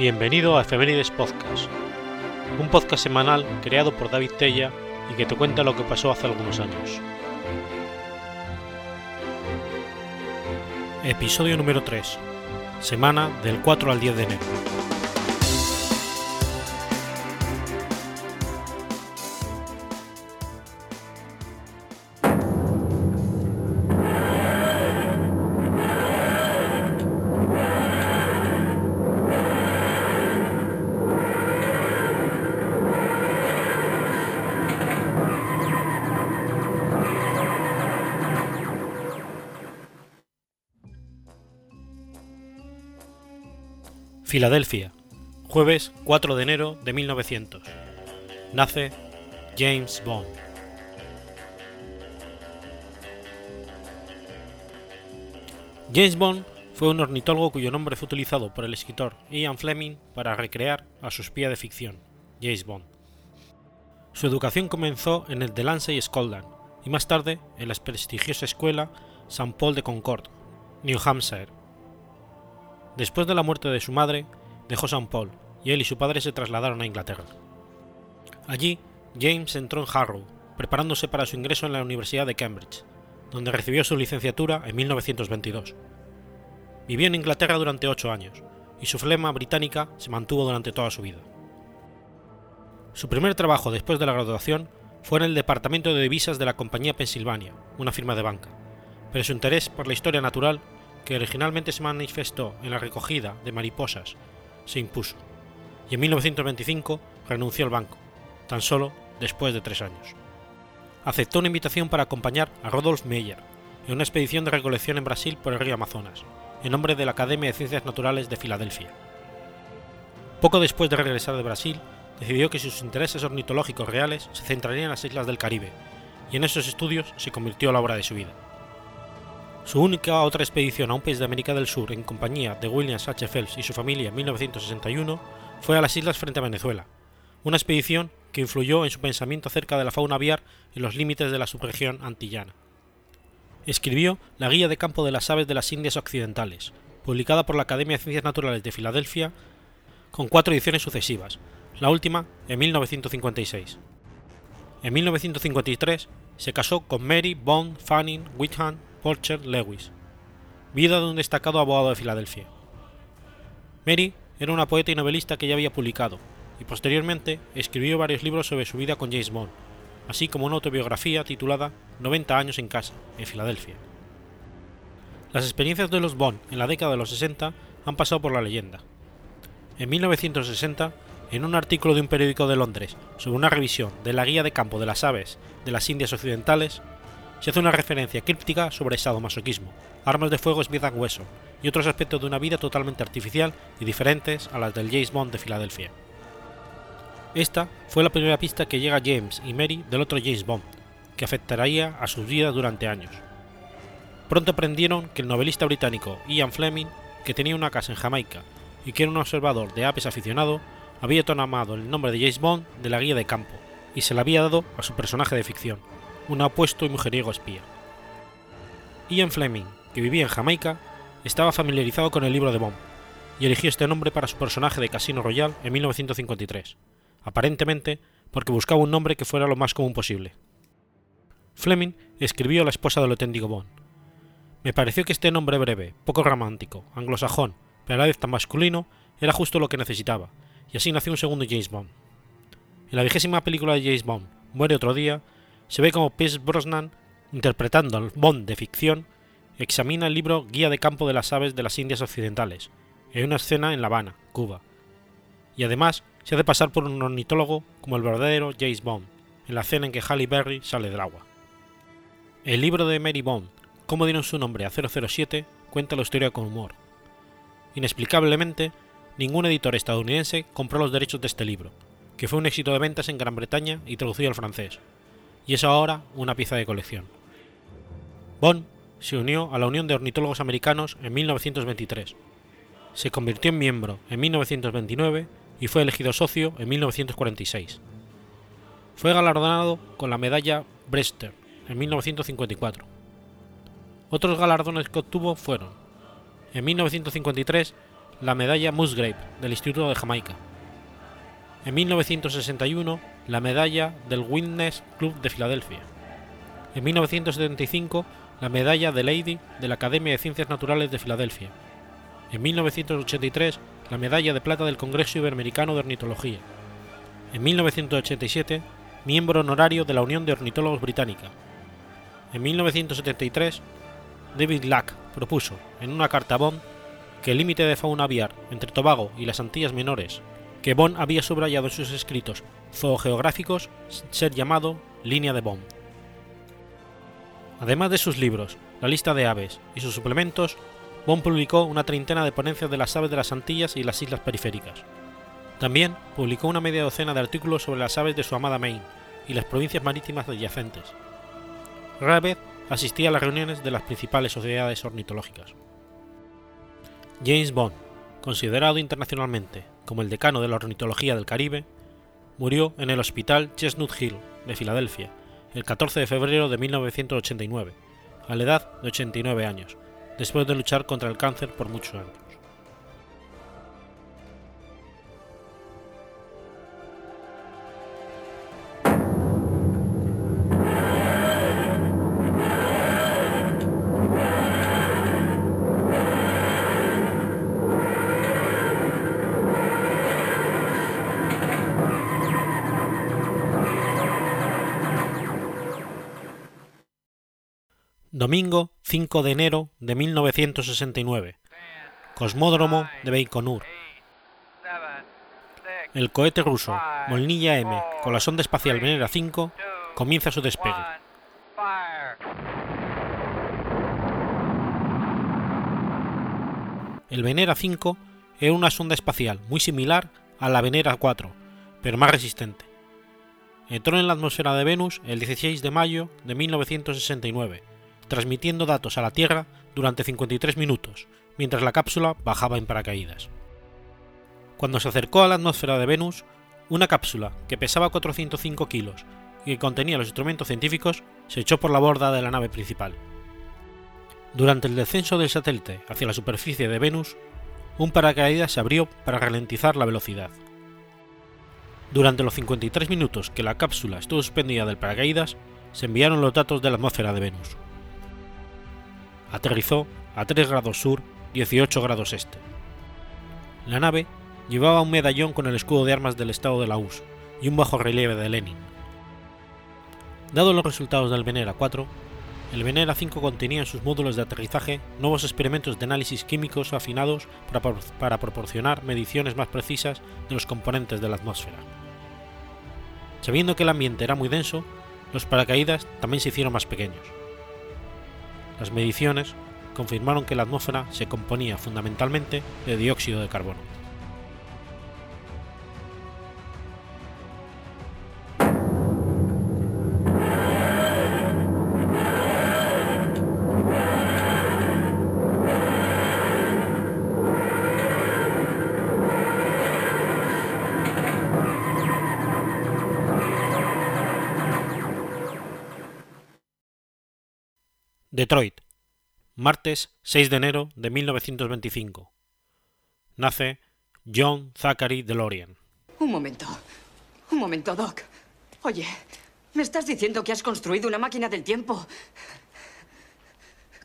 Bienvenido a Efemérides Podcast, un podcast semanal creado por David Tella y que te cuenta lo que pasó hace algunos años. Episodio número 3, semana del 4 al 10 de enero. Filadelfia, jueves 4 de enero de 1900. Nace James Bond. James Bond fue un ornitólogo cuyo nombre fue utilizado por el escritor Ian Fleming para recrear a su espía de ficción, James Bond. Su educación comenzó en el Delancey Scotland y más tarde en la prestigiosa escuela St. Paul de Concord, New Hampshire. Después de la muerte de su madre, dejó St. Paul y él y su padre se trasladaron a Inglaterra. Allí, James entró en Harrow, preparándose para su ingreso en la Universidad de Cambridge, donde recibió su licenciatura en 1922. Vivió en Inglaterra durante ocho años, y su flema británica se mantuvo durante toda su vida. Su primer trabajo después de la graduación fue en el departamento de divisas de la compañía Pennsylvania, una firma de banca, pero su interés por la historia natural, que originalmente se manifestó en la recogida de mariposas, se impuso, y en 1925 renunció al banco, tan solo después de tres años. Aceptó una invitación para acompañar a Rodolph Meyer en una expedición de recolección en Brasil por el río Amazonas, en nombre de la Academia de Ciencias Naturales de Filadelfia. Poco después de regresar de Brasil, decidió que sus intereses ornitológicos reales se centrarían en las islas del Caribe, y en esos estudios se convirtió la obra de su vida. Su única otra expedición a un país de América del Sur en compañía de William H. Phelps y su familia en 1961 fue a las islas frente a Venezuela, una expedición que influyó en su pensamiento acerca de la fauna aviar en los límites de la subregión antillana. Escribió la Guía de Campo de las Aves de las Indias Occidentales, publicada por la Academia de Ciencias Naturales de Filadelfia, con cuatro ediciones sucesivas, la última en 1956. En 1953 se casó con Mary Bond Fanning Whitham Porcher Lewis, viuda de un destacado abogado de Filadelfia. Mary era una poeta y novelista que ya había publicado, y posteriormente escribió varios libros sobre su vida con James Bond, así como una autobiografía titulada 90 años en casa, en Filadelfia. Las experiencias de los Bond en la década de los 60 han pasado por la leyenda. En 1960, en un artículo de un periódico de Londres sobre una revisión de la guía de campo de las aves de las Indias Occidentales, se hace una referencia críptica sobre sadomasoquismo, armas de fuego Smith Wesson y otros aspectos de una vida totalmente artificial y diferentes a las del James Bond de Filadelfia. Esta fue la primera pista que llega James y Mary del otro James Bond, que afectaría a sus vidas durante años. Pronto aprendieron que el novelista británico Ian Fleming, que tenía una casa en Jamaica y que era un observador de aves aficionado, había tomado el nombre de James Bond de la guía de campo y se le había dado a su personaje de ficción, un apuesto y mujeriego espía. Ian Fleming, que vivía en Jamaica, estaba familiarizado con el libro de Bond y eligió este nombre para su personaje de Casino Royale en 1953, aparentemente porque buscaba un nombre que fuera lo más común posible. Fleming escribió a la esposa del auténtico Bond. Me pareció que este nombre breve, poco romántico, anglosajón, pero a la vez tan masculino, era justo lo que necesitaba, y así nació un segundo James Bond. En la vigésima película de James Bond, Muere otro día, se ve como Pierce Brosnan, interpretando al Bond de ficción, examina el libro Guía de campo de las aves de las Indias Occidentales, en una escena en La Habana, Cuba, y además se hace pasar por un ornitólogo como el verdadero James Bond, en la escena en que Halle Berry sale del agua. El libro de Mary Bond, Cómo dieron su nombre a 007, cuenta la historia con humor. Inexplicablemente, ningún editor estadounidense compró los derechos de este libro, que fue un éxito de ventas en Gran Bretaña y traducido al francés, y es ahora una pieza de colección. Bond se unió a la Unión de Ornitólogos Americanos en 1923. Se convirtió en miembro en 1929 y fue elegido socio en 1946. Fue galardonado con la medalla Brewster en 1954. Otros galardones que obtuvo fueron, en 1953, la medalla Musgrave del Instituto de Jamaica. En 1961 la medalla del Witness Club de Filadelfia. En 1975 la medalla de Lady de la Academia de Ciencias Naturales de Filadelfia. En 1983 la medalla de plata del Congreso Iberoamericano de Ornitología. En 1987 miembro honorario de la Unión de Ornitólogos Británica. En 1973 David Lack propuso, en una carta a Bond, que el límite de fauna aviar entre Tobago y las Antillas Menores, que Bond había subrayado en sus escritos zoogeográficos, ser llamado línea de Bond. Además de sus libros, la lista de aves y sus suplementos, Bond publicó una treintena de ponencias de las aves de las Antillas y las islas periféricas. También publicó una media docena de artículos sobre las aves de su amada Maine y las provincias marítimas adyacentes. Rara vez asistía a las reuniones de las principales sociedades ornitológicas. James Bond, considerado internacionalmente como el decano de la ornitología del Caribe, murió en el Hospital Chestnut Hill de Filadelfia el 14 de febrero de 1989, a la edad de 89 años, después de luchar contra el cáncer por muchos años. Domingo 5 de enero de 1969. Cosmódromo de Baikonur. El cohete ruso Molnilla M con la sonda espacial Venera 5 comienza su despegue. El Venera 5 era una sonda espacial muy similar a la Venera 4, pero más resistente. Entró en la atmósfera de Venus el 16 de mayo de 1969 transmitiendo datos a la Tierra durante 53 minutos, mientras la cápsula bajaba en paracaídas. Cuando se acercó a la atmósfera de Venus, una cápsula que pesaba 405 kilos y que contenía los instrumentos científicos se echó por la borda de la nave principal. Durante el descenso del satélite hacia la superficie de Venus, un paracaídas se abrió para ralentizar la velocidad. Durante los 53 minutos que la cápsula estuvo suspendida del paracaídas, se enviaron los datos de la atmósfera de Venus aterrizó a 3 grados sur, 18 grados este. La nave llevaba un medallón con el escudo de armas del estado de la URSS y un bajo relieve de Lenin. Dados los resultados del Venera 4, el Venera 5 contenía en sus módulos de aterrizaje nuevos experimentos de análisis químicos afinados para proporcionar mediciones más precisas de los componentes de la atmósfera. Sabiendo que el ambiente era muy denso, los paracaídas también se hicieron más pequeños. Las mediciones confirmaron que la atmósfera se componía fundamentalmente de dióxido de carbono. Detroit, martes 6 de enero de 1925. Nace John Zachary DeLorean. Un momento. Un momento, Doc. Oye, ¿me estás diciendo que has construido una máquina del tiempo?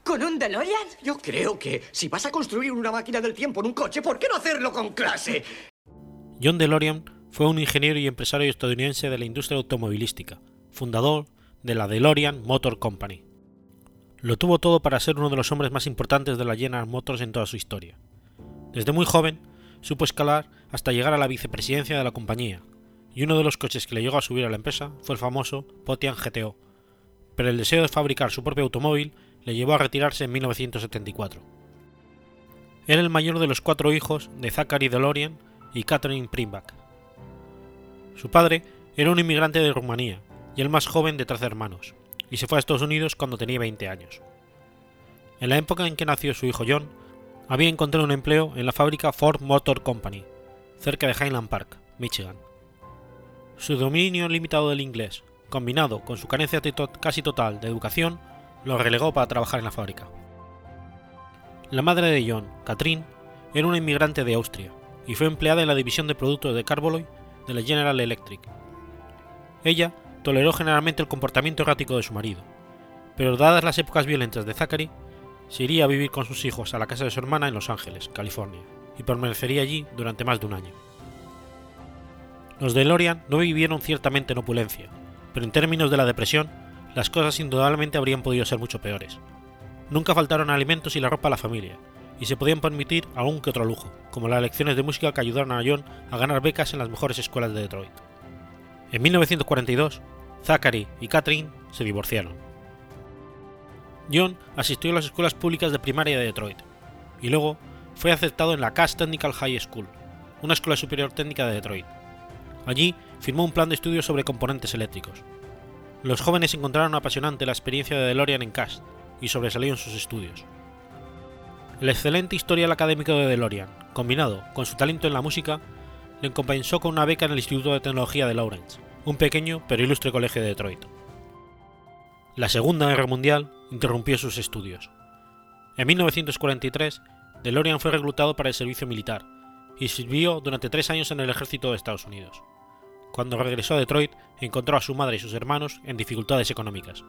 ¿Con un DeLorean? Yo creo que si vas a construir una máquina del tiempo en un coche, ¿por qué no hacerlo con clase? John DeLorean fue un ingeniero y empresario estadounidense de la industria automovilística, fundador de la DeLorean Motor Company. Lo tuvo todo para ser uno de los hombres más importantes de la General Motors en toda su historia. Desde muy joven, supo escalar hasta llegar a la vicepresidencia de la compañía, y uno de los coches que le llegó a subir a la empresa fue el famoso Potian GTO, pero el deseo de fabricar su propio automóvil le llevó a retirarse en 1974. Era el mayor de los cuatro hijos de Zachary DeLorean y Catherine Primbach. Su padre era un inmigrante de Rumanía y el más joven de 13 hermanos, y se fue a Estados Unidos cuando tenía 20 años. En la época en que nació su hijo John, había encontrado un empleo en la fábrica Ford Motor Company, cerca de Highland Park, Michigan. Su dominio limitado del inglés, combinado con su carencia casi total de educación, lo relegó para trabajar en la fábrica. La madre de John, Catherine, era una inmigrante de Austria y fue empleada en la división de productos de Carboloy de la General Electric. Ella toleró generalmente el comportamiento errático de su marido, pero dadas las épocas violentas de Zachary, se iría a vivir con sus hijos a la casa de su hermana en Los Ángeles, California, y permanecería allí durante más de un año. Los DeLorean no vivieron ciertamente en opulencia, pero en términos de la depresión, las cosas indudablemente habrían podido ser mucho peores. Nunca faltaron alimentos y la ropa a la familia, y se podían permitir algún que otro lujo, como las lecciones de música que ayudaron a John a ganar becas en las mejores escuelas de Detroit. En 1942, Zachary y Catherine se divorciaron. John asistió a las escuelas públicas de primaria de Detroit, y luego fue aceptado en la Cass Technical High School, una escuela superior técnica de Detroit. Allí firmó un plan de estudios sobre componentes eléctricos. Los jóvenes encontraron apasionante la experiencia de DeLorean en Cass y sobresalió en sus estudios. El excelente historial académico de DeLorean, combinado con su talento en la música, le compensó con una beca en el Instituto de Tecnología de Lawrence, un pequeño pero ilustre colegio de Detroit. La Segunda Guerra Mundial interrumpió sus estudios. En 1943, DeLorean fue reclutado para el servicio militar y sirvió durante tres años en el ejército de Estados Unidos. Cuando regresó a Detroit, encontró a su madre y sus hermanos en dificultades económicas.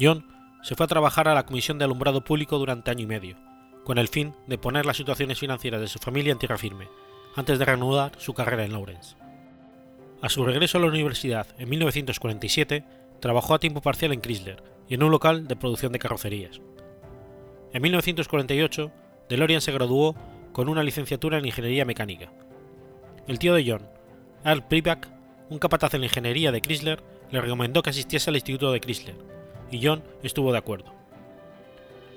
John se fue a trabajar a la Comisión de Alumbrado Público durante año y medio, con el fin de poner las situaciones financieras de su familia en tierra firme, antes de reanudar su carrera en Lawrence. A su regreso a la universidad en 1947, trabajó a tiempo parcial en Chrysler y en un local de producción de carrocerías. En 1948, DeLorean se graduó con una licenciatura en Ingeniería Mecánica. El tío de John, Earl Priback, un capataz en la ingeniería de Chrysler, le recomendó que asistiese al Instituto de Chrysler, y John estuvo de acuerdo.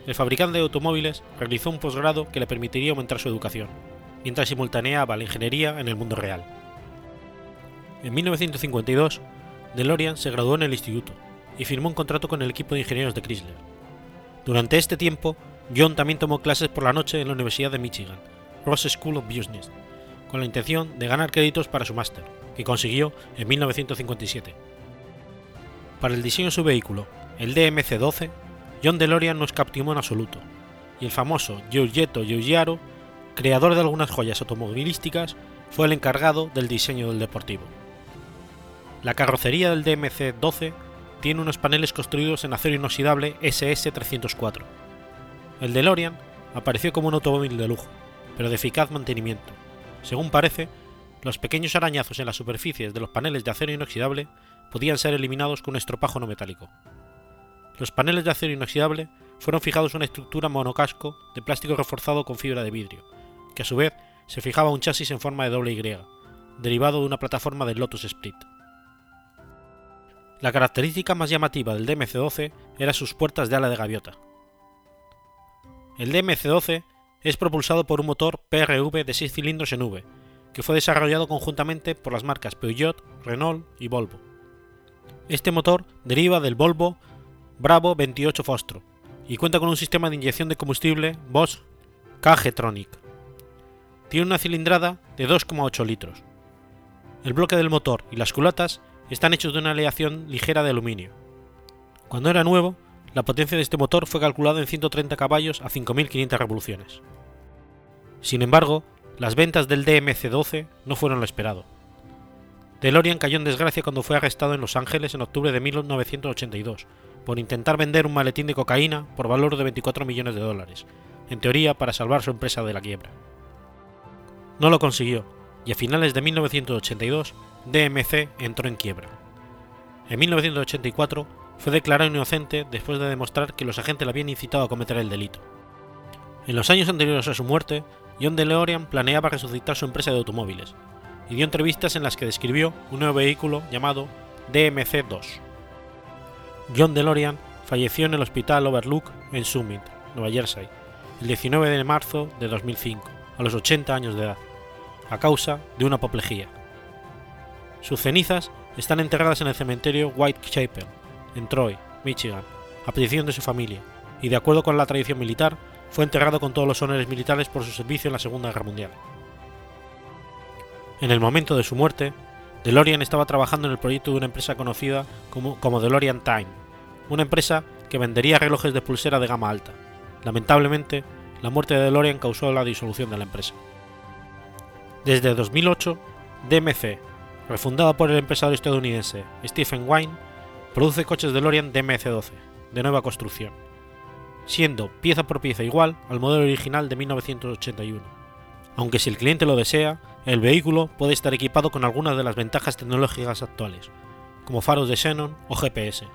El fabricante de automóviles realizó un posgrado que le permitiría aumentar su educación, mientras simultaneaba la ingeniería en el mundo real. En 1952, DeLorean se graduó en el instituto y firmó un contrato con el equipo de ingenieros de Chrysler. Durante este tiempo, John también tomó clases por la noche en la Universidad de Michigan, Ross School of Business, con la intención de ganar créditos para su máster, que consiguió en 1957. Para el diseño de su vehículo el DMC-12, John DeLorean no escatimó en absoluto, y el famoso Giorgetto Giugiaro, creador de algunas joyas automovilísticas, fue el encargado del diseño del deportivo. La carrocería del DMC-12 tiene unos paneles construidos en acero inoxidable SS-304. El DeLorean apareció como un automóvil de lujo, pero de eficaz mantenimiento. Según parece, los pequeños arañazos en las superficies de los paneles de acero inoxidable podían ser eliminados con un estropajo no metálico. Los paneles de acero inoxidable fueron fijados a una estructura monocasco de plástico reforzado con fibra de vidrio, que a su vez se fijaba un chasis en forma de doble Y, derivado de una plataforma del Lotus Split. La característica más llamativa del DMC-12 era sus puertas de ala de gaviota. El DMC-12 es propulsado por un motor PRV de 6 cilindros en V, que fue desarrollado conjuntamente por las marcas Peugeot, Renault y Volvo. Este motor deriva del Volvo Bravo 28 Fostro y cuenta con un sistema de inyección de combustible Bosch KG-Tronic. Tiene una cilindrada de 2,8 litros. El bloque del motor y las culatas están hechos de una aleación ligera de aluminio. Cuando era nuevo, la potencia de este motor fue calculada en 130 caballos a 5.500 revoluciones. Sin embargo, las ventas del DMC-12 no fueron lo esperado. DeLorean cayó en desgracia cuando fue arrestado en Los Ángeles en octubre de 1982 por intentar vender un maletín de cocaína por valor de 24 millones de dólares, en teoría para salvar su empresa de la quiebra. No lo consiguió, y a finales de 1982 DMC entró en quiebra. En 1984 fue declarado inocente después de demostrar que los agentes le habían incitado a cometer el delito. En los años anteriores a su muerte, John DeLorean planeaba resucitar su empresa de automóviles, y dio entrevistas en las que describió un nuevo vehículo llamado DMC-2. John DeLorean falleció en el Hospital Overlook en Summit, Nueva Jersey, el 19 de marzo de 2005, a los 80 años de edad, a causa de una apoplejía. Sus cenizas están enterradas en el cementerio Whitechapel, en Troy, Michigan, a petición de su familia, y de acuerdo con la tradición militar, fue enterrado con todos los honores militares por su servicio en la Segunda Guerra Mundial. En el momento de su muerte, DeLorean estaba trabajando en el proyecto de una empresa conocida como, como DeLorean Time, una empresa que vendería relojes de pulsera de gama alta. Lamentablemente, la muerte de DeLorean causó la disolución de la empresa. Desde 2008, DMC, refundada por el empresario estadounidense Stephen Wine, produce coches DeLorean DMC-12, de nueva construcción, siendo pieza por pieza igual al modelo original de 1981. Aunque si el cliente lo desea, el vehículo puede estar equipado con algunas de las ventajas tecnológicas actuales, como faros de xenon o GPS.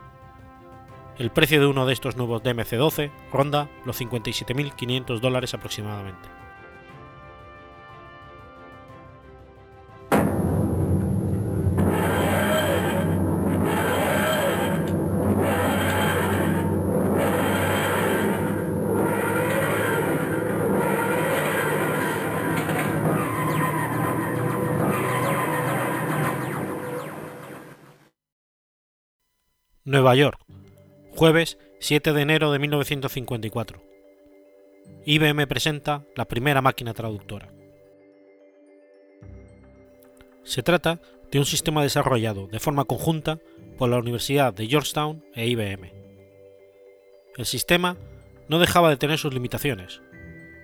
El precio de uno de estos nuevos DMC-12 ronda los 57.500 dólares aproximadamente. Nueva York, jueves 7 de enero de 1954. IBM presenta la primera máquina traductora. Se trata de un sistema desarrollado de forma conjunta por la Universidad de Georgetown e IBM. El sistema no dejaba de tener sus limitaciones.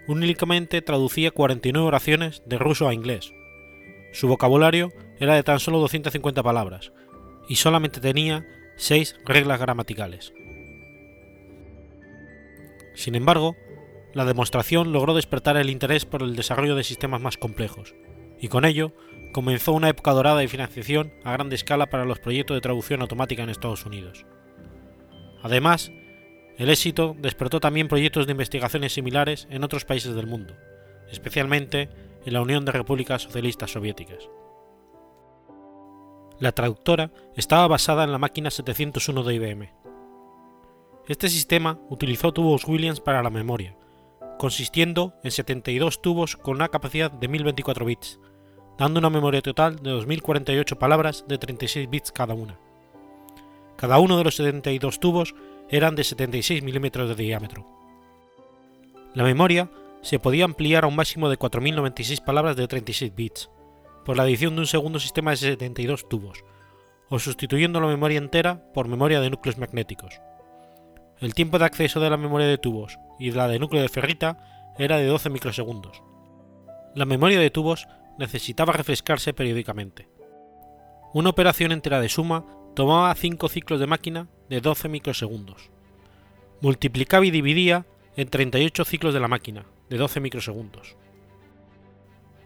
Únicamente traducía 49 oraciones de ruso a inglés. Su vocabulario era de tan solo 250 palabras y solamente tenía seis reglas gramaticales. Sin embargo, la demostración logró despertar el interés por el desarrollo de sistemas más complejos, y con ello comenzó una época dorada de financiación a gran escala para los proyectos de traducción automática en Estados Unidos. Además, el éxito despertó también proyectos de investigaciones similares en otros países del mundo, especialmente en la Unión de Repúblicas Socialistas Soviéticas. La traductora estaba basada en la máquina 701 de IBM. Este sistema utilizó tubos Williams para la memoria, consistiendo en 72 tubos con una capacidad de 1024 bits, dando una memoria total de 2048 palabras de 36 bits cada una. Cada uno de los 72 tubos eran de 76 milímetros de diámetro. La memoria se podía ampliar a un máximo de 4096 palabras de 36 bits, por la adición de un segundo sistema de 72 tubos, o sustituyendo la memoria entera por memoria de núcleos magnéticos. El tiempo de acceso de la memoria de tubos y de la de núcleo de ferrita era de 12 microsegundos. La memoria de tubos necesitaba refrescarse periódicamente. Una operación entera de suma tomaba 5 ciclos de máquina de 12 microsegundos. Multiplicaba y dividía en 38 ciclos de la máquina, de 12 microsegundos.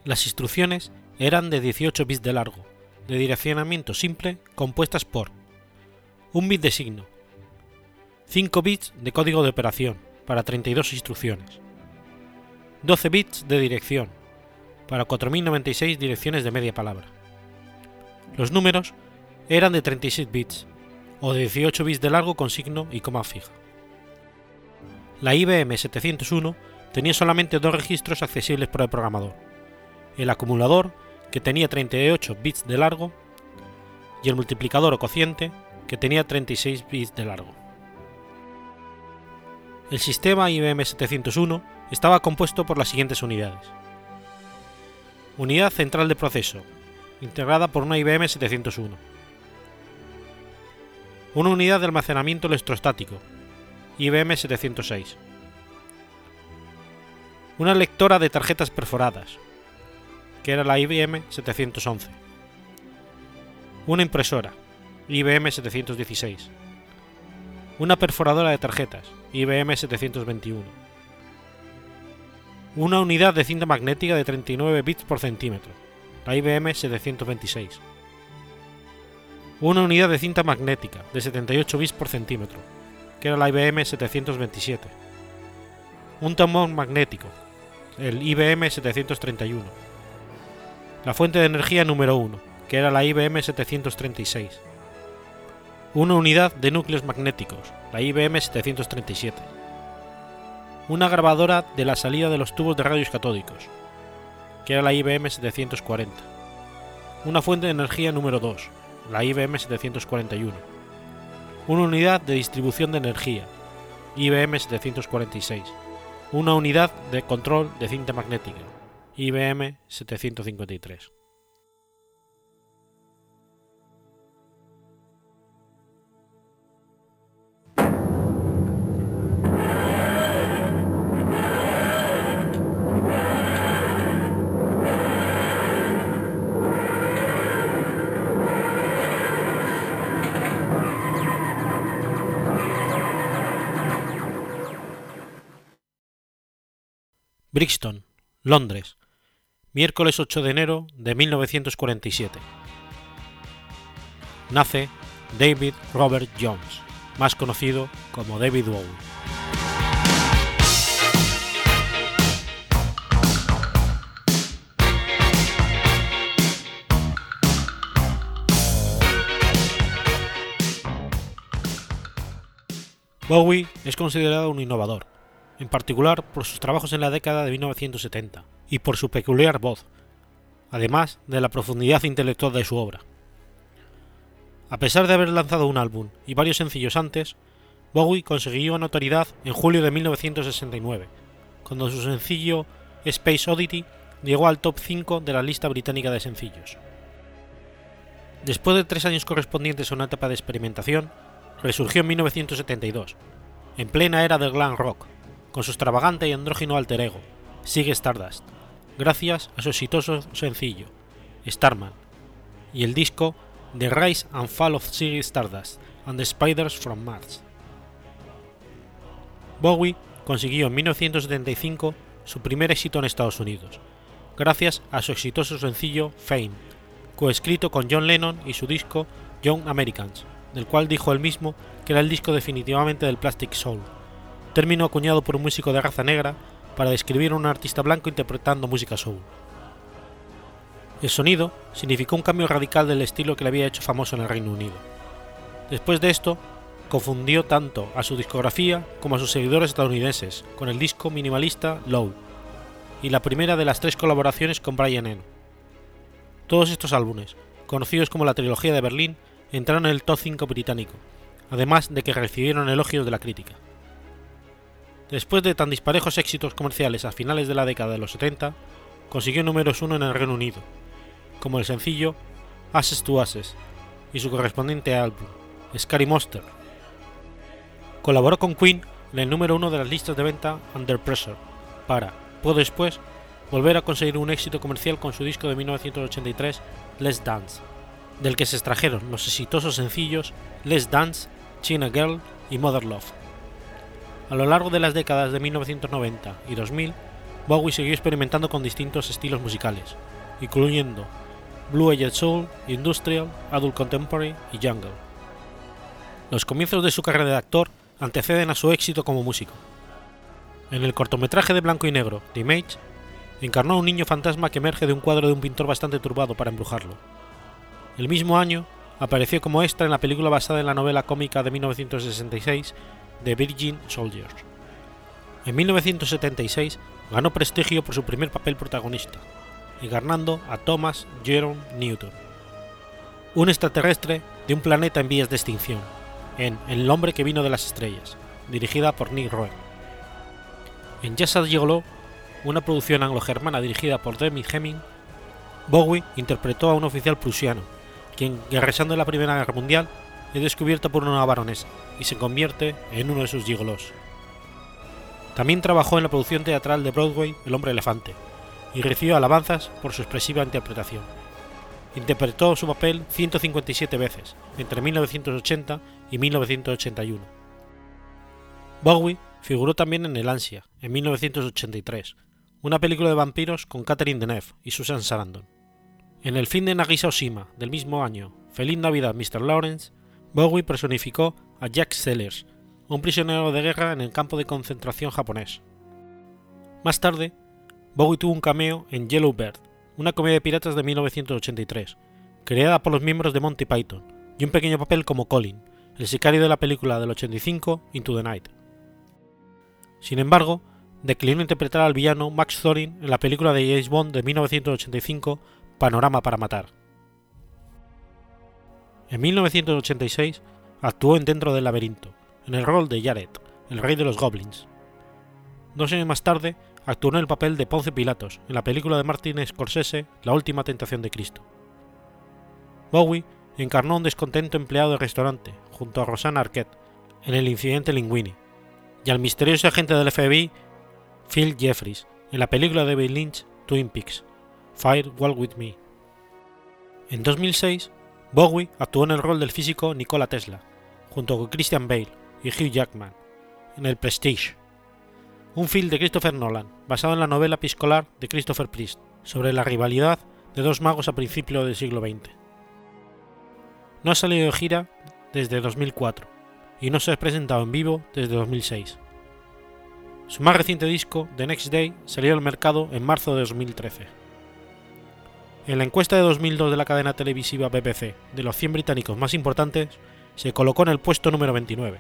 Las instrucciones eran de 18 bits de largo, de direccionamiento simple compuestas por un bit de signo, 5 bits de código de operación para 32 instrucciones, 12 bits de dirección para 4096 direcciones de media palabra. Los números eran de 36 bits o de 18 bits de largo con signo y coma fija. La IBM 701 tenía solamente dos registros accesibles por el programador, el acumulador que tenía 38 bits de largo, y el multiplicador o cociente, que tenía 36 bits de largo. El sistema IBM 701 estaba compuesto por las siguientes unidades. Unidad central de proceso, integrada por una IBM 701. Una unidad de almacenamiento electrostático, IBM 706. Una lectora de tarjetas perforadas, que era la IBM 711. Una impresora, IBM 716. Una perforadora de tarjetas, IBM 721. Una unidad de cinta magnética de 39 bits por centímetro, la IBM 726. Una unidad de cinta magnética de 78 bits por centímetro, que era la IBM 727. Un tambor magnético, el IBM 731 la fuente de energía número 1, que era la IBM 736, una unidad de núcleos magnéticos, la IBM 737, una grabadora de la salida de los tubos de rayos catódicos, que era la IBM 740, una fuente de energía número 2, la IBM 741, una unidad de distribución de energía, IBM 746, una unidad de control de cinta magnética, IBM 753. Brixton, Londres, miércoles 8 de enero de 1947. Nace David Robert Jones, más conocido como David Bowie. Bowie es considerado un innovador, en particular por sus trabajos en la década de 1970 y por su peculiar voz, además de la profundidad intelectual de su obra. A pesar de haber lanzado un álbum y varios sencillos antes, Bowie consiguió notoriedad en julio de 1969, cuando su sencillo Space Oddity llegó al top 5 de la lista británica de sencillos. Después de tres años correspondientes a una etapa de experimentación, resurgió en 1972, en plena era del glam rock, con su extravagante y andrógino alter ego, Sigue Stardust, gracias a su exitoso sencillo, Starman, y el disco The Rise and Fall of Ziggy Stardust and the Spiders from Mars. Bowie consiguió en 1975 su primer éxito en Estados Unidos, gracias a su exitoso sencillo Fame, coescrito con John Lennon y su disco Young Americans, del cual dijo él mismo que era el disco definitivamente del Plastic Soul, término acuñado por un músico de raza negra para describir a un artista blanco interpretando música soul. El sonido significó un cambio radical del estilo que le había hecho famoso en el Reino Unido. Después de esto, confundió tanto a su discografía como a sus seguidores estadounidenses con el disco minimalista Low y la primera de las tres colaboraciones con Brian Eno. Todos estos álbumes, conocidos como la trilogía de Berlín, entraron en el top 5 británico, además de que recibieron elogios de la crítica. Después de tan disparejos éxitos comerciales a finales de la década de los 70, consiguió números 1 en el Reino Unido, como el sencillo Asses to Asses y su correspondiente álbum, Scary Monster. Colaboró con Queen en el número 1 de las listas de venta Under Pressure, para, poco después, volver a conseguir un éxito comercial con su disco de 1983, Let's Dance del que se extrajeron los exitosos sencillos Let's Dance, China Girl y Mother Love. A lo largo de las décadas de 1990 y 2000, Bowie siguió experimentando con distintos estilos musicales, incluyendo Blue Aged Soul, Industrial, Adult Contemporary y Jungle. Los comienzos de su carrera de actor anteceden a su éxito como músico. En el cortometraje de blanco y negro, The Image, encarnó a un niño fantasma que emerge de un cuadro de un pintor bastante turbado para embrujarlo. El mismo año apareció como extra en la película basada en la novela cómica de 1966 The Virgin Soldiers. En 1976 ganó prestigio por su primer papel protagonista, encarnando a Thomas Jerome Newton, un extraterrestre de un planeta en vías de extinción, en El hombre que vino de las estrellas, dirigida por Nick Rowe. En Jazz Gigolo, una producción anglo-germana dirigida por Demi Hemming, Bowie interpretó a un oficial prusiano quien, regresando en la Primera Guerra Mundial, es descubierto por una baronesa y se convierte en uno de sus gigolos. También trabajó en la producción teatral de Broadway El hombre elefante y recibió alabanzas por su expresiva interpretación. Interpretó su papel 157 veces entre 1980 y 1981. Bowie figuró también en El Ansia, en 1983, una película de vampiros con Catherine Deneuve y Susan Sarandon. En el fin de Nagisa Oshima del mismo año, Feliz Navidad Mr. Lawrence, Bowie personificó a Jack Sellers, un prisionero de guerra en el campo de concentración japonés. Más tarde, Bowie tuvo un cameo en Yellow Bird, una comedia de piratas de 1983, creada por los miembros de Monty Python, y un pequeño papel como Colin, el sicario de la película del 85 Into the Night. Sin embargo, declinó interpretar al villano Max Thorin en la película de James Bond de 1985 Panorama para Matar. En 1986 actuó en Dentro del Laberinto, en el rol de Jared, el rey de los goblins. Dos años más tarde actuó en el papel de Ponce Pilatos en la película de Martin Scorsese La Última Tentación de Cristo. Bowie encarnó un descontento empleado de restaurante junto a Rosanna Arquette en El incidente Linguini y al misterioso agente del FBI Phil Jeffries en la película de Bill Lynch Twin Peaks. Fire Walk With Me. En 2006, Bowie actuó en el rol del físico Nikola Tesla, junto con Christian Bale y Hugh Jackman, en el Prestige. un film de Christopher Nolan, basado en la novela piscolar de Christopher Priest, sobre la rivalidad de dos magos a principios del siglo XX. No ha salido de gira desde 2004 y no se ha presentado en vivo desde 2006. Su más reciente disco, The Next Day, salió al mercado en marzo de 2013. En la encuesta de 2002 de la cadena televisiva BBC de los 100 británicos más importantes, se colocó en el puesto número 29.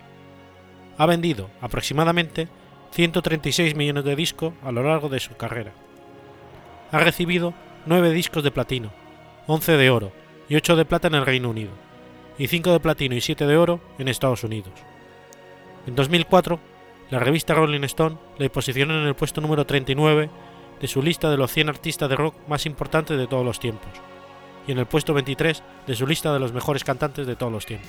Ha vendido aproximadamente 136 millones de discos a lo largo de su carrera. Ha recibido 9 discos de platino, 11 de oro y 8 de plata en el Reino Unido, y 5 de platino y 7 de oro en Estados Unidos. En 2004, la revista Rolling Stone le posicionó en el puesto número 39 de su lista de los 100 artistas de rock más importantes de todos los tiempos, y en el puesto 23 de su lista de los mejores cantantes de todos los tiempos.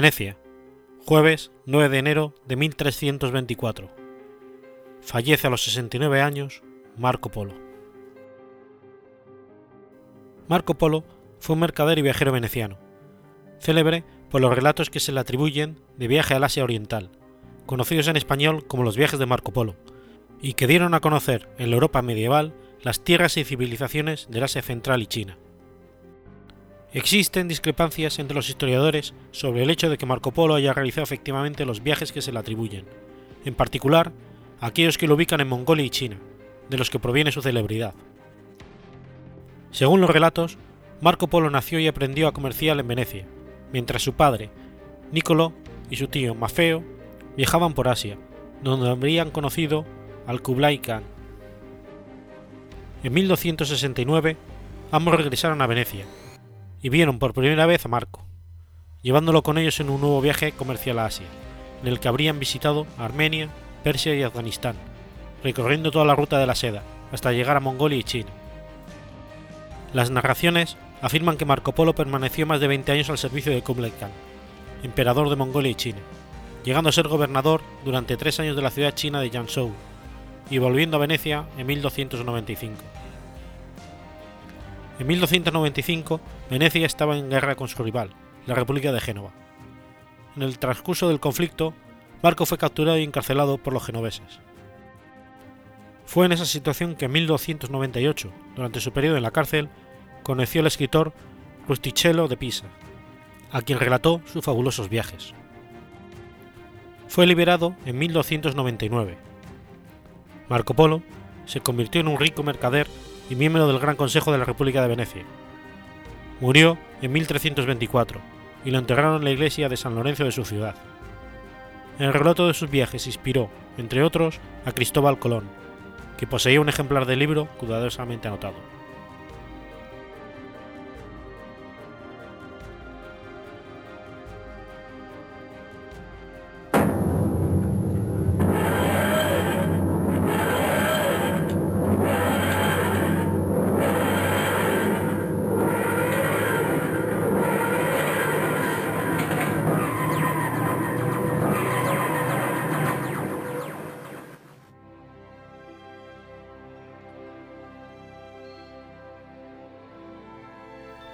Venecia, jueves 9 de enero de 1324. Fallece a los 69 años Marco Polo. Marco Polo fue un mercader y viajero veneciano, célebre por los relatos que se le atribuyen de viaje al Asia Oriental, conocidos en español como los viajes de Marco Polo, y que dieron a conocer en la Europa medieval las tierras y civilizaciones del Asia Central y China. Existen discrepancias entre los historiadores sobre el hecho de que Marco Polo haya realizado efectivamente los viajes que se le atribuyen, en particular aquellos que lo ubican en Mongolia y China, de los que proviene su celebridad. Según los relatos, Marco Polo nació y aprendió a comerciar en Venecia, mientras su padre, Nicolo, y su tío Mafeo viajaban por Asia, donde habrían conocido al Kublai Khan. En 1269, ambos regresaron a Venecia, y vieron por primera vez a Marco, llevándolo con ellos en un nuevo viaje comercial a Asia, en el que habrían visitado Armenia, Persia y Afganistán, recorriendo toda la ruta de la seda hasta llegar a Mongolia y China. Las narraciones afirman que Marco Polo permaneció más de 20 años al servicio de Kublai Khan, emperador de Mongolia y China, llegando a ser gobernador durante tres años de la ciudad china de Jiangzhou y volviendo a Venecia en 1295. En 1295, Venecia estaba en guerra con su rival, la República de Génova. En el transcurso del conflicto, Marco fue capturado y encarcelado por los genoveses. Fue en esa situación que en 1298, durante su periodo en la cárcel, conoció al escritor Rustichello de Pisa, a quien relató sus fabulosos viajes. Fue liberado en 1299. Marco Polo se convirtió en un rico mercader y miembro del Gran Consejo de la República de Venecia. Murió en 1324 y lo enterraron en la iglesia de San Lorenzo de su ciudad. El relato de sus viajes inspiró, entre otros, a Cristóbal Colón, que poseía un ejemplar del libro cuidadosamente anotado.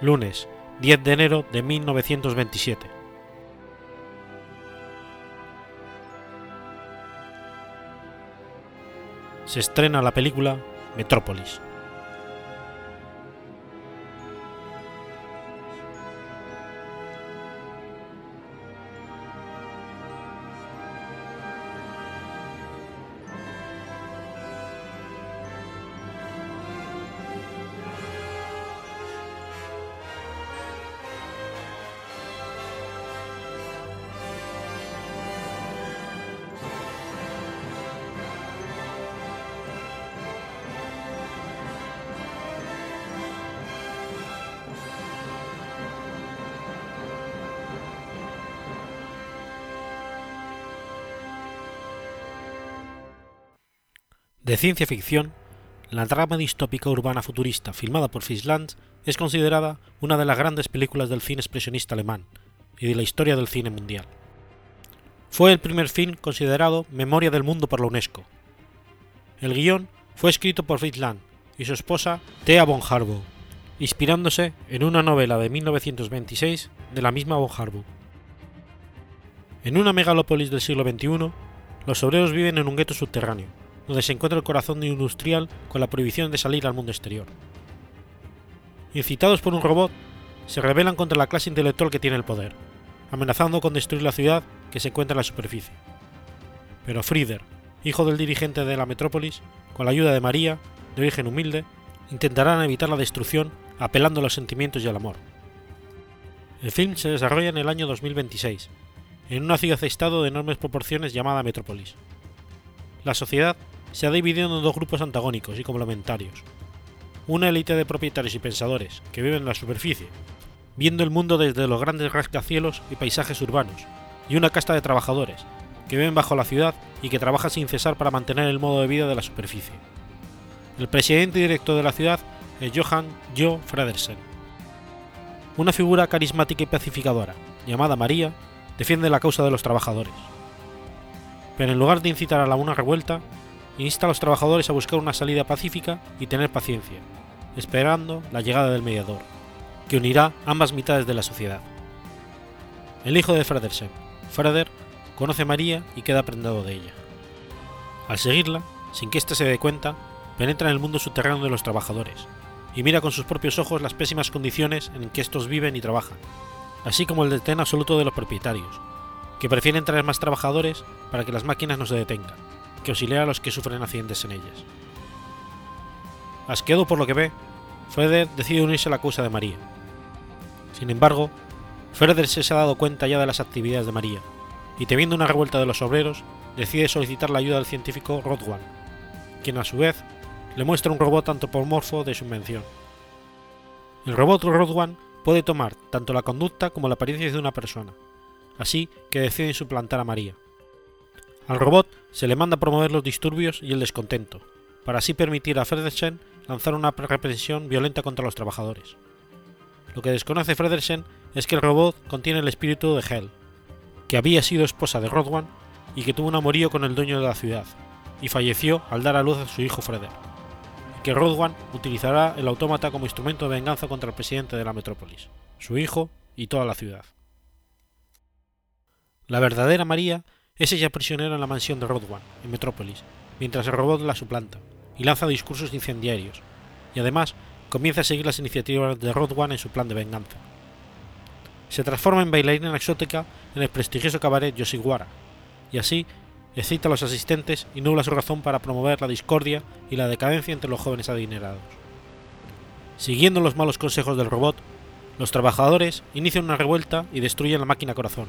Lunes 10 de enero de 1927. Se estrena la película Metrópolis. De ciencia ficción, la trama distópica urbana futurista filmada por Fisland es considerada una de las grandes películas del cine expresionista alemán y de la historia del cine mundial. Fue el primer film considerado Memoria del Mundo por la UNESCO. El guion fue escrito por Fritz Lang y su esposa Thea von Harbour, inspirándose en una novela de 1926 de la misma von Harbour. En una megalópolis del siglo XXI, los obreros viven en un gueto subterráneo, donde se encuentra el corazón industrial con la prohibición de salir al mundo exterior. Incitados por un robot, se rebelan contra la clase intelectual que tiene el poder, amenazando con destruir la ciudad que se encuentra en la superficie. Pero Frieder, hijo del dirigente de la metrópolis, con la ayuda de María, de origen humilde, intentarán evitar la destrucción apelando a los sentimientos y al amor. El film se desarrolla en el año 2026, en una ciudad-estado de enormes proporciones llamada Metrópolis. La sociedad se ha dividido en dos grupos antagónicos y complementarios. Una élite de propietarios y pensadores que viven en la superficie, viendo el mundo desde los grandes rascacielos y paisajes urbanos, y una casta de trabajadores que viven bajo la ciudad y que trabajan sin cesar para mantener el modo de vida de la superficie. El presidente directo de la ciudad es Johann Jo Fredersen. Una figura carismática y pacificadora, llamada María, defiende la causa de los trabajadores. Pero en lugar de incitar a la una revuelta, insta a los trabajadores a buscar una salida pacífica y tener paciencia, esperando la llegada del mediador, que unirá ambas mitades de la sociedad. El hijo de Fredersen, Freder, conoce a María y queda prendado de ella. Al seguirla, sin que éste se dé cuenta, penetra en el mundo subterráneo de los trabajadores y mira con sus propios ojos las pésimas condiciones en que estos viven y trabajan, así como el detén absoluto de los propietarios, que prefieren traer más trabajadores para que las máquinas no se detengan, que auxiliar a los que sufren accidentes en ellas. Asqueado por lo que ve, Freder decide unirse a la causa de María. Sin embargo, Freder se ha dado cuenta ya de las actividades de María, y temiendo una revuelta de los obreros, decide solicitar la ayuda del científico Rodwan, quien a su vez le muestra un robot antropomorfo de su invención. El robot Rodwan puede tomar tanto la conducta como la apariencia de una persona, así que deciden suplantar a María. Al robot se le manda promover los disturbios y el descontento, para así permitir a Fredersen lanzar una represión violenta contra los trabajadores. Lo que desconoce Fredersen es que el robot contiene el espíritu de Hell, que había sido esposa de Rodwan y que tuvo un amorío con el dueño de la ciudad, y falleció al dar a luz a su hijo Freder, que Rodwan utilizará el autómata como instrumento de venganza contra el presidente de la metrópolis, su hijo y toda la ciudad. La verdadera María es ella prisionera en la mansión de Rodwan, en Metrópolis, mientras el robot la suplanta y lanza discursos incendiarios, y además comienza a seguir las iniciativas de Rodwan en su plan de venganza. Se transforma en bailarina exótica en el prestigioso cabaret Yoshiwara, y así excita a los asistentes y nubla su razón para promover la discordia y la decadencia entre los jóvenes adinerados. Siguiendo los malos consejos del robot, los trabajadores inician una revuelta y destruyen la máquina corazón,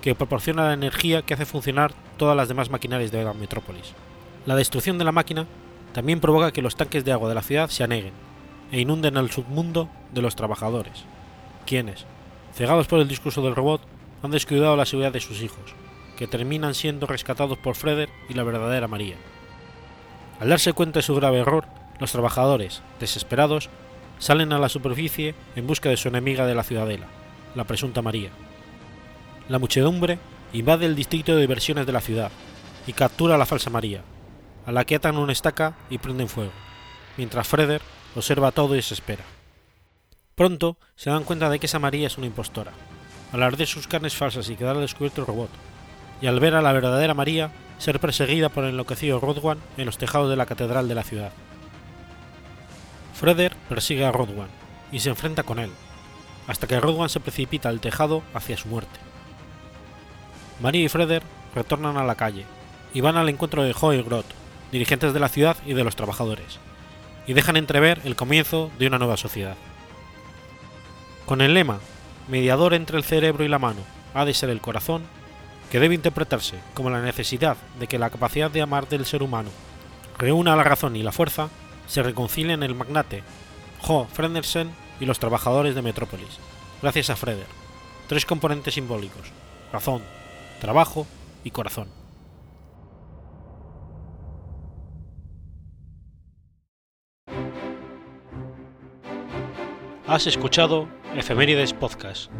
que proporciona la energía que hace funcionar todas las demás maquinarias de la metrópolis. La destrucción de la máquina también provoca que los tanques de agua de la ciudad se aneguen e inunden el submundo de los trabajadores, quienes, cegados por el discurso del robot, han descuidado la seguridad de sus hijos, que terminan siendo rescatados por Freder y la verdadera María. Al darse cuenta de su grave error, los trabajadores, desesperados, salen a la superficie en busca de su enemiga de la ciudadela, la presunta María. La muchedumbre invade el distrito de diversiones de la ciudad y captura a la falsa María, a la que atan una estaca y prenden fuego, mientras Freder observa todo y se espera. Pronto se dan cuenta de que esa María es una impostora, al arder sus carnes falsas y quedar descubierto el robot, y al ver a la verdadera María ser perseguida por el enloquecido Rodwan en los tejados de la catedral de la ciudad. Freder persigue a Rodwan y se enfrenta con él, hasta que Rodwan se precipita al tejado hacia su muerte. María y Freder retornan a la calle y van al encuentro de Joe y Groth, dirigentes de la ciudad y de los trabajadores, y dejan entrever el comienzo de una nueva sociedad. Con el lema mediador entre el cerebro y la mano ha de ser el corazón, que debe interpretarse como la necesidad de que la capacidad de amar del ser humano reúna la razón y la fuerza, se reconcilian el magnate Jo Fredersen y los trabajadores de Metrópolis, gracias a Freder, tres componentes simbólicos, razón, trabajo y corazón. Has escuchado Efemérides Podcast.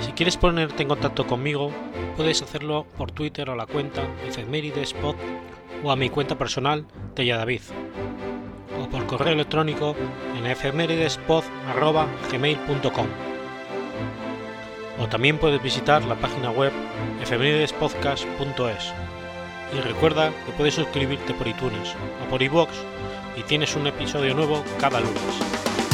Si quieres ponerte en contacto conmigo, puedes hacerlo por Twitter a la cuenta efemérides.pod o a mi cuenta personal Telladavid o por correo electrónico en efemeridespodgmail.com o también puedes visitar la página web efemeridespodcast.es y recuerda que puedes suscribirte por iTunes o por iVoox y tienes un episodio nuevo cada lunes.